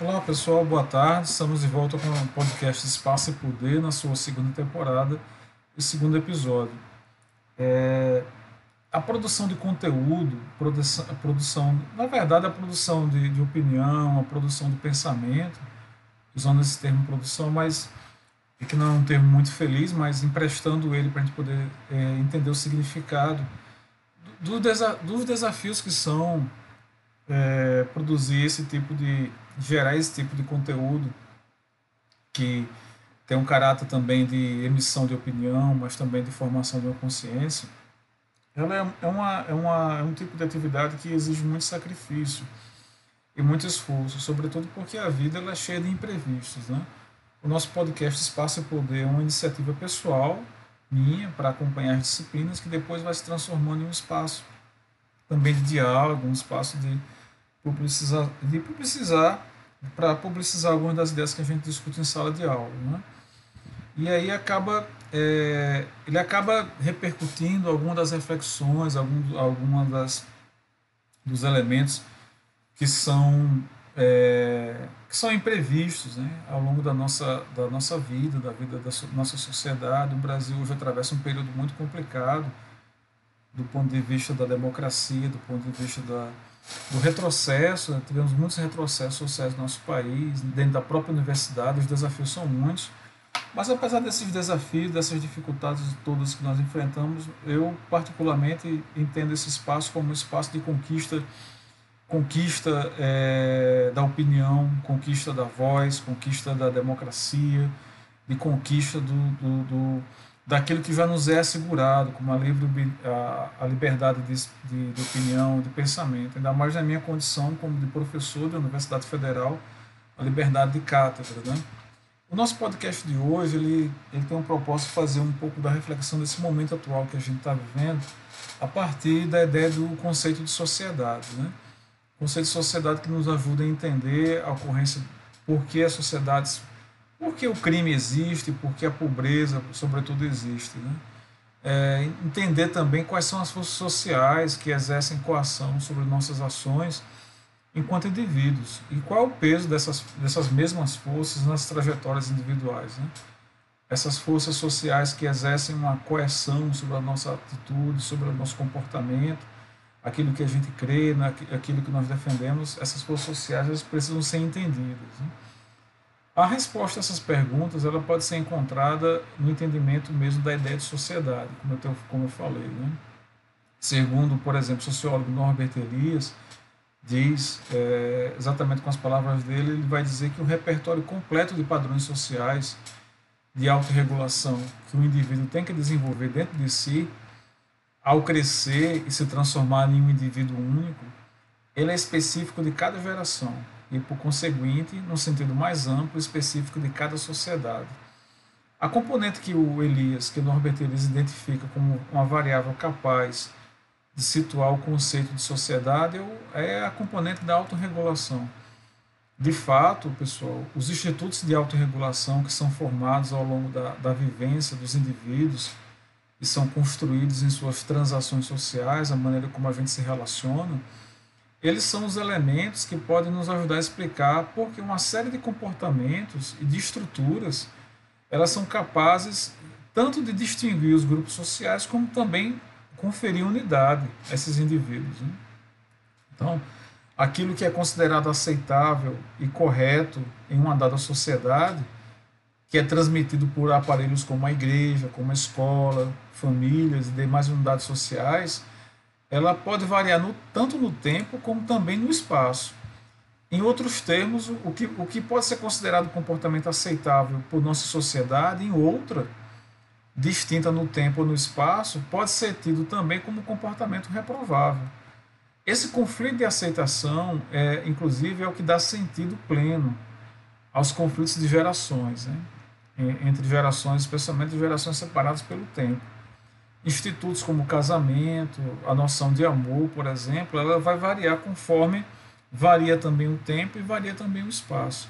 Olá pessoal, boa tarde. Estamos de volta com o podcast Espaço e Poder na sua segunda temporada e segundo episódio. É, a produção de conteúdo, produção, produção, na verdade, a produção de, de opinião, a produção de pensamento, usando esse termo produção, mas que não é um termo muito feliz, mas emprestando ele para a gente poder é, entender o significado do, do desa, dos desafios que são é, produzir esse tipo de gerar esse tipo de conteúdo que tem um caráter também de emissão de opinião, mas também de formação de uma consciência, ela é, é, uma, é, uma, é um tipo de atividade que exige muito sacrifício e muito esforço, sobretudo porque a vida ela é cheia de imprevistos. Né? O nosso podcast Espaço e Poder é uma iniciativa pessoal minha para acompanhar as disciplinas que depois vai se transformando em um espaço também de diálogo, um espaço de publicizar, de publicizar para publicizar algumas das ideias que a gente discute em sala de aula. Né? E aí acaba, é, ele acaba repercutindo algumas das reflexões, algum, alguma das dos elementos que são é, que são imprevistos né, ao longo da nossa, da nossa vida, da vida da so, nossa sociedade. O Brasil hoje atravessa um período muito complicado do ponto de vista da democracia, do ponto de vista da, do retrocesso, né? tivemos muitos retrocessos sociais no nosso país, dentro da própria universidade, os desafios são muitos. Mas apesar desses desafios, dessas dificuldades todas que nós enfrentamos, eu particularmente entendo esse espaço como um espaço de conquista, conquista é, da opinião, conquista da voz, conquista da democracia, de conquista do, do, do daquilo que já nos é assegurado, como a, livre, a, a liberdade de, de, de, opinião, de pensamento, ainda mais na minha condição como de professor da Universidade Federal, a liberdade de cátedra. Né? O nosso podcast de hoje ele, ele tem um propósito de fazer um pouco da reflexão desse momento atual que a gente está vivendo, a partir da ideia do conceito de sociedade. Né? O conceito de sociedade que nos ajuda a entender a ocorrência, por que as sociedades por que o crime existe, por que a pobreza, sobretudo, existe. Né? É, entender também quais são as forças sociais que exercem coação sobre nossas ações enquanto indivíduos e qual é o peso dessas, dessas mesmas forças nas trajetórias individuais. Né? Essas forças sociais que exercem uma coerção sobre a nossa atitude, sobre o nosso comportamento, aquilo que a gente crê, aquilo que nós defendemos, essas forças sociais precisam ser entendidas. Né? A resposta a essas perguntas ela pode ser encontrada no entendimento mesmo da ideia de sociedade, como eu, como eu falei. Né? Segundo, por exemplo, o sociólogo Norbert Elias, diz, é, exatamente com as palavras dele, ele vai dizer que o repertório completo de padrões sociais de autorregulação que o indivíduo tem que desenvolver dentro de si, ao crescer e se transformar em um indivíduo único, ele é específico de cada geração e, por conseguinte, no sentido mais amplo e específico de cada sociedade. A componente que o Elias, que o Norbert Elias identifica como uma variável capaz de situar o conceito de sociedade é a componente da autorregulação. De fato, pessoal, os institutos de autorregulação que são formados ao longo da, da vivência dos indivíduos e são construídos em suas transações sociais, a maneira como a gente se relaciona, eles são os elementos que podem nos ajudar a explicar porque uma série de comportamentos e de estruturas elas são capazes tanto de distinguir os grupos sociais como também conferir unidade a esses indivíduos. Né? Então, aquilo que é considerado aceitável e correto em uma dada sociedade, que é transmitido por aparelhos como a igreja, como a escola, famílias e demais unidades sociais, ela pode variar no, tanto no tempo como também no espaço. Em outros termos, o que, o que pode ser considerado comportamento aceitável por nossa sociedade, em outra, distinta no tempo ou no espaço, pode ser tido também como comportamento reprovável. Esse conflito de aceitação, é, inclusive, é o que dá sentido pleno aos conflitos de gerações, né? entre gerações, especialmente gerações separadas pelo tempo institutos como casamento, a noção de amor, por exemplo, ela vai variar conforme varia também o tempo e varia também o espaço.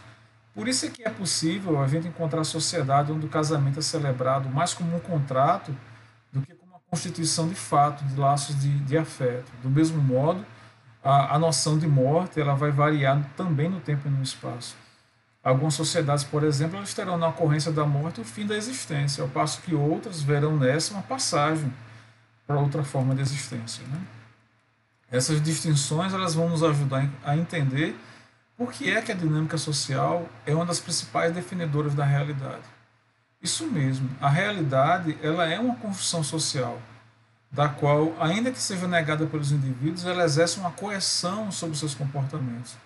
Por isso é que é possível a gente encontrar sociedade onde o casamento é celebrado mais como um contrato do que como uma constituição de fato, de laços de, de afeto. Do mesmo modo, a, a noção de morte ela vai variar também no tempo e no espaço. Algumas sociedades, por exemplo, elas terão na ocorrência da morte o fim da existência, ao passo que outras verão nessa uma passagem para outra forma de existência. Né? Essas distinções elas vão nos ajudar a entender por que é que a dinâmica social é uma das principais definidoras da realidade. Isso mesmo, a realidade ela é uma construção social, da qual, ainda que seja negada pelos indivíduos, ela exerce uma coerção sobre seus comportamentos.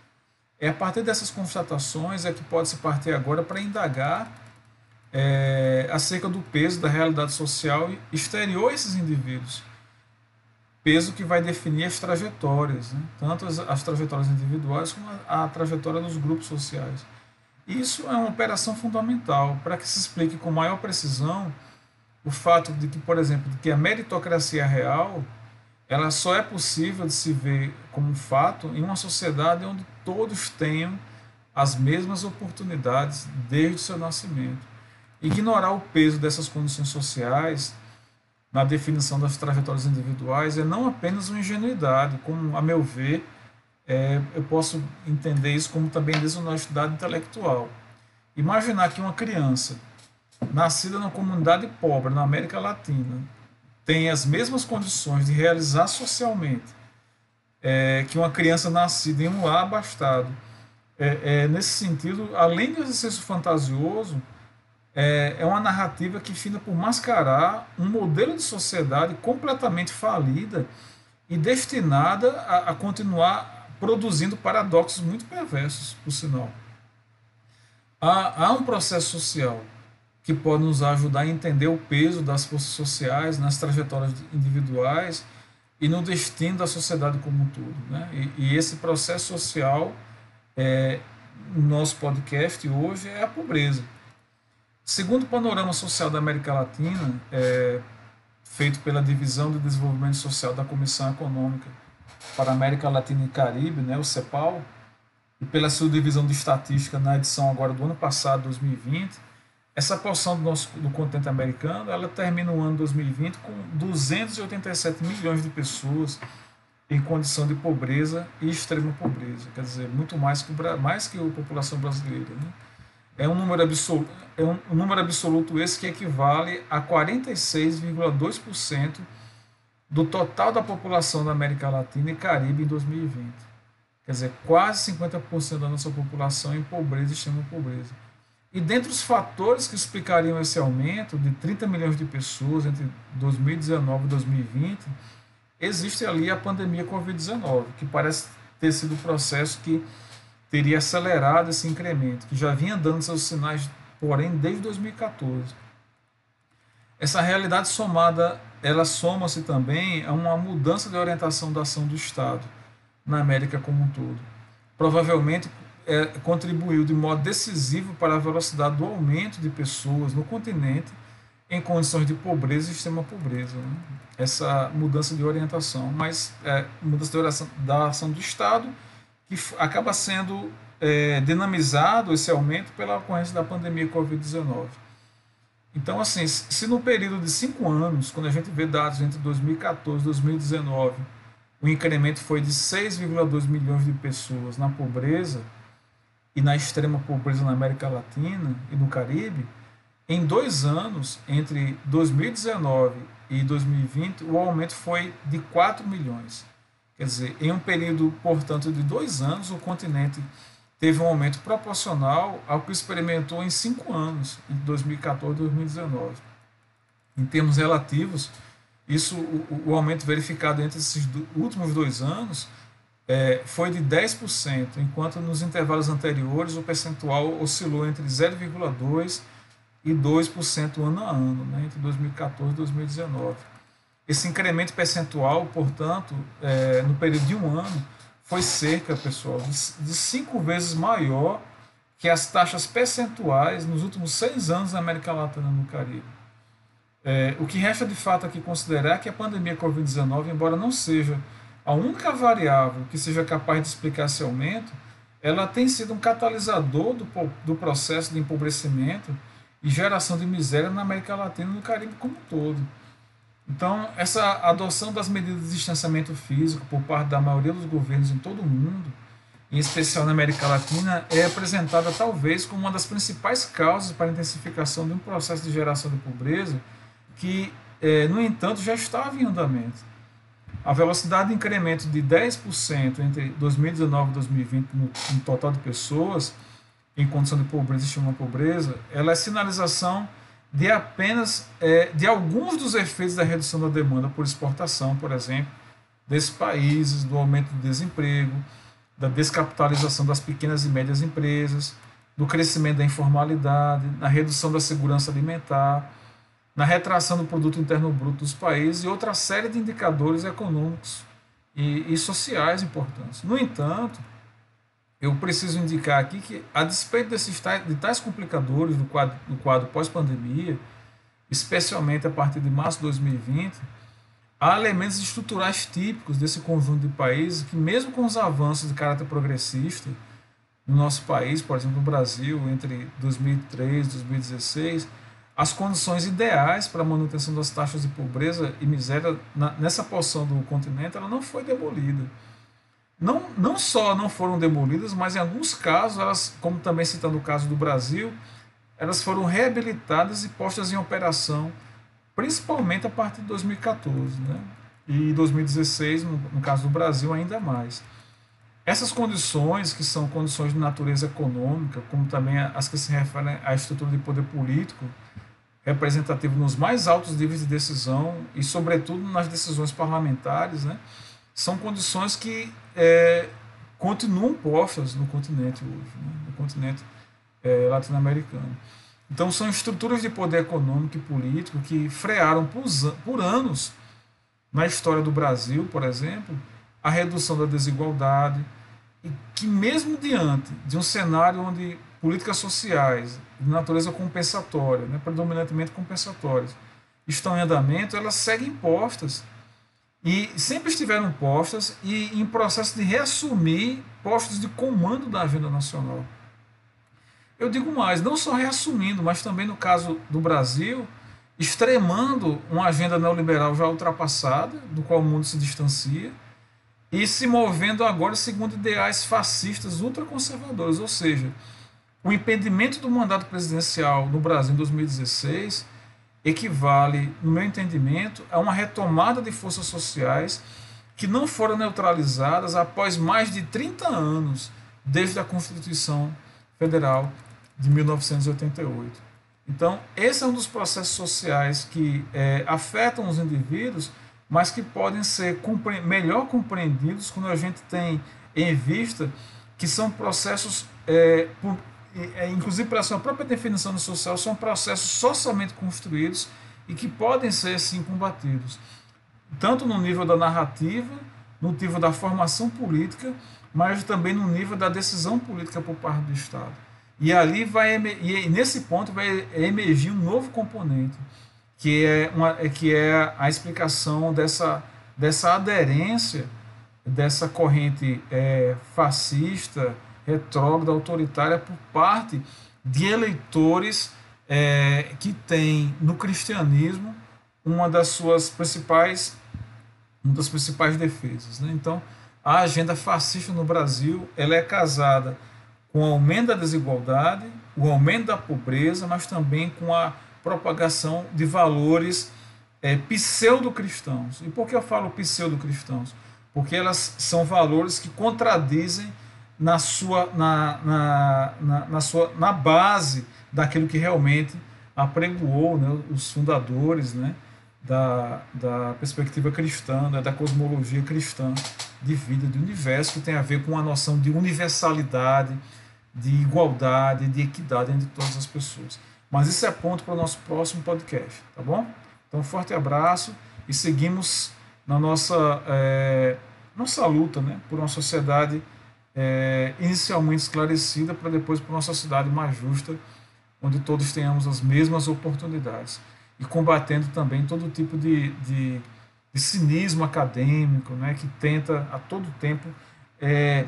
É a partir dessas constatações é que pode se partir agora para indagar é, acerca do peso da realidade social exterior a esses indivíduos. Peso que vai definir as trajetórias, né? tanto as, as trajetórias individuais como a, a trajetória dos grupos sociais. Isso é uma operação fundamental para que se explique com maior precisão o fato de que, por exemplo, de que a meritocracia real ela só é possível de se ver como fato em uma sociedade onde todos tenham as mesmas oportunidades desde o seu nascimento. Ignorar o peso dessas condições sociais na definição das trajetórias individuais é não apenas uma ingenuidade, como, a meu ver, é, eu posso entender isso como também desonestidade intelectual. Imaginar que uma criança nascida numa comunidade pobre na América Latina tem as mesmas condições de realizar socialmente é, que uma criança nascida em um lar abastado. É, é, nesse sentido, além do exercício fantasioso, é, é uma narrativa que finda por mascarar um modelo de sociedade completamente falida e destinada a, a continuar produzindo paradoxos muito perversos, por sinal. Há, há um processo social que pode nos ajudar a entender o peso das forças sociais nas trajetórias individuais e no destino da sociedade como um todo. Né? E, e esse processo social, é, no nosso podcast hoje, é a pobreza. Segundo o panorama social da América Latina, é, feito pela Divisão de Desenvolvimento Social da Comissão Econômica para América Latina e Caribe, né, o CEPAL, e pela sua divisão de estatística na edição agora do ano passado, 2020, essa porção do nosso do continente americano, ela termina o ano 2020 com 287 milhões de pessoas em condição de pobreza e extrema pobreza, quer dizer, muito mais que, mais que a população brasileira. Né? É um número absoluto, é um, um número absoluto esse que equivale a 46,2% do total da população da América Latina e Caribe em 2020. Quer dizer, quase 50% da nossa população em pobreza e extrema pobreza. E dentre os fatores que explicariam esse aumento de 30 milhões de pessoas entre 2019 e 2020, existe ali a pandemia Covid-19, que parece ter sido o processo que teria acelerado esse incremento, que já vinha dando seus sinais, porém, desde 2014. Essa realidade somada ela soma-se também a uma mudança de orientação da ação do Estado na América como um todo. Provavelmente é, contribuiu de modo decisivo para a velocidade do aumento de pessoas no continente em condições de pobreza e extrema pobreza. Né? Essa mudança de orientação, mas é, mudança de orientação da ação do Estado que acaba sendo é, dinamizado esse aumento pela ocorrência da pandemia Covid-19. Então, assim, se no período de cinco anos, quando a gente vê dados entre 2014 e 2019, o incremento foi de 6,2 milhões de pessoas na pobreza e na extrema pobreza na América Latina e no Caribe, em dois anos, entre 2019 e 2020, o aumento foi de 4 milhões. Quer dizer, em um período, portanto, de dois anos, o continente teve um aumento proporcional ao que experimentou em cinco anos, em 2014 e 2019. Em termos relativos, isso, o, o aumento verificado entre esses últimos dois anos é, foi de 10%, enquanto nos intervalos anteriores o percentual oscilou entre 0,2% e 2% ano a ano, né, entre 2014 e 2019. Esse incremento percentual, portanto, é, no período de um ano, foi cerca, pessoal, de, de cinco vezes maior que as taxas percentuais nos últimos seis anos na América Latina e no Caribe. É, o que resta de fato aqui considerar é que a pandemia Covid-19, embora não seja a única variável que seja capaz de explicar esse aumento, ela tem sido um catalisador do, do processo de empobrecimento e geração de miséria na América Latina e no Caribe como um todo. Então, essa adoção das medidas de distanciamento físico por parte da maioria dos governos em todo o mundo, em especial na América Latina, é apresentada talvez como uma das principais causas para a intensificação de um processo de geração de pobreza que, é, no entanto, já estava em andamento. A velocidade de incremento de 10% entre 2019 e 2020 no, no total de pessoas em condição de pobreza e estima pobreza, ela é sinalização de apenas é, de alguns dos efeitos da redução da demanda por exportação, por exemplo, desses países, do aumento do desemprego, da descapitalização das pequenas e médias empresas, do crescimento da informalidade, na redução da segurança alimentar, na retração do produto interno bruto dos países e outra série de indicadores econômicos e, e sociais importantes. No entanto, eu preciso indicar aqui que, a despeito desses tais, de tais complicadores do quadro, quadro pós-pandemia, especialmente a partir de março de 2020, há elementos estruturais típicos desse conjunto de países que, mesmo com os avanços de caráter progressista no nosso país, por exemplo, no Brasil, entre 2003 e 2016, as condições ideais para a manutenção das taxas de pobreza e miséria na, nessa porção do continente ela não foi demolida não, não só não foram demolidas, mas em alguns casos, elas, como também citando o caso do Brasil, elas foram reabilitadas e postas em operação, principalmente a partir de 2014, né? e 2016, no, no caso do Brasil, ainda mais. Essas condições, que são condições de natureza econômica, como também as que se referem à estrutura de poder político, representativo nos mais altos níveis de decisão e, sobretudo, nas decisões parlamentares, né? são condições que é, continuam postas no continente hoje, né? no continente é, latino-americano. Então, são estruturas de poder econômico e político que frearam por, anos, na história do Brasil, por exemplo, a redução da desigualdade, e que, mesmo diante de um cenário onde políticas sociais de natureza compensatória, né, predominantemente compensatórias, estão em andamento, elas seguem postas e sempre estiveram postas e em processo de reassumir postos de comando da agenda nacional. Eu digo mais, não só reassumindo, mas também no caso do Brasil, extremando uma agenda neoliberal já ultrapassada, do qual o mundo se distancia, e se movendo agora segundo ideais fascistas ultraconservadores, ou seja, o impedimento do mandato presidencial no Brasil em 2016 equivale, no meu entendimento, a uma retomada de forças sociais que não foram neutralizadas após mais de 30 anos desde a Constituição Federal de 1988. Então, esse é um dos processos sociais que é, afetam os indivíduos, mas que podem ser compre melhor compreendidos quando a gente tem em vista que são processos é, é, inclusive pela sua própria definição social, são processos socialmente construídos e que podem ser, sim, combatidos, tanto no nível da narrativa, no nível da formação política, mas também no nível da decisão política por parte do Estado. E ali vai e nesse ponto vai emergir um novo componente, que é, uma, que é a explicação dessa, dessa aderência dessa corrente é, fascista, retrógrada, autoritária por parte de eleitores é, que têm no cristianismo uma das suas principais uma das principais defesas. Né? Então, a agenda fascista no Brasil ela é casada com o aumento da desigualdade, o aumento da pobreza, mas também com a propagação de valores é, pseudo-cristãos. E por que eu falo pseudo-cristãos? Porque elas são valores que contradizem na sua na, na, na, na, sua, na base daquilo que realmente apregoou né, os fundadores né, da, da perspectiva cristã, né, da cosmologia cristã de vida, de universo, que tem a ver com a noção de universalidade, de igualdade, de equidade entre todas as pessoas. Mas isso é ponto para o nosso próximo podcast, tá bom? Então, um forte abraço e seguimos na nossa, é, nossa luta né, por uma sociedade é, inicialmente esclarecida para depois para uma sociedade mais justa, onde todos tenhamos as mesmas oportunidades e combatendo também todo tipo de, de, de cinismo acadêmico, né, que tenta a todo tempo é,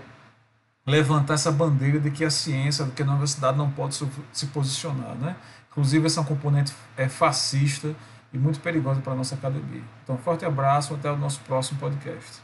levantar essa bandeira de que a ciência, de que a universidade não pode se posicionar, né? Inclusive essa componente é fascista e muito perigosa para a nossa academia. Então, forte abraço, até o nosso próximo podcast.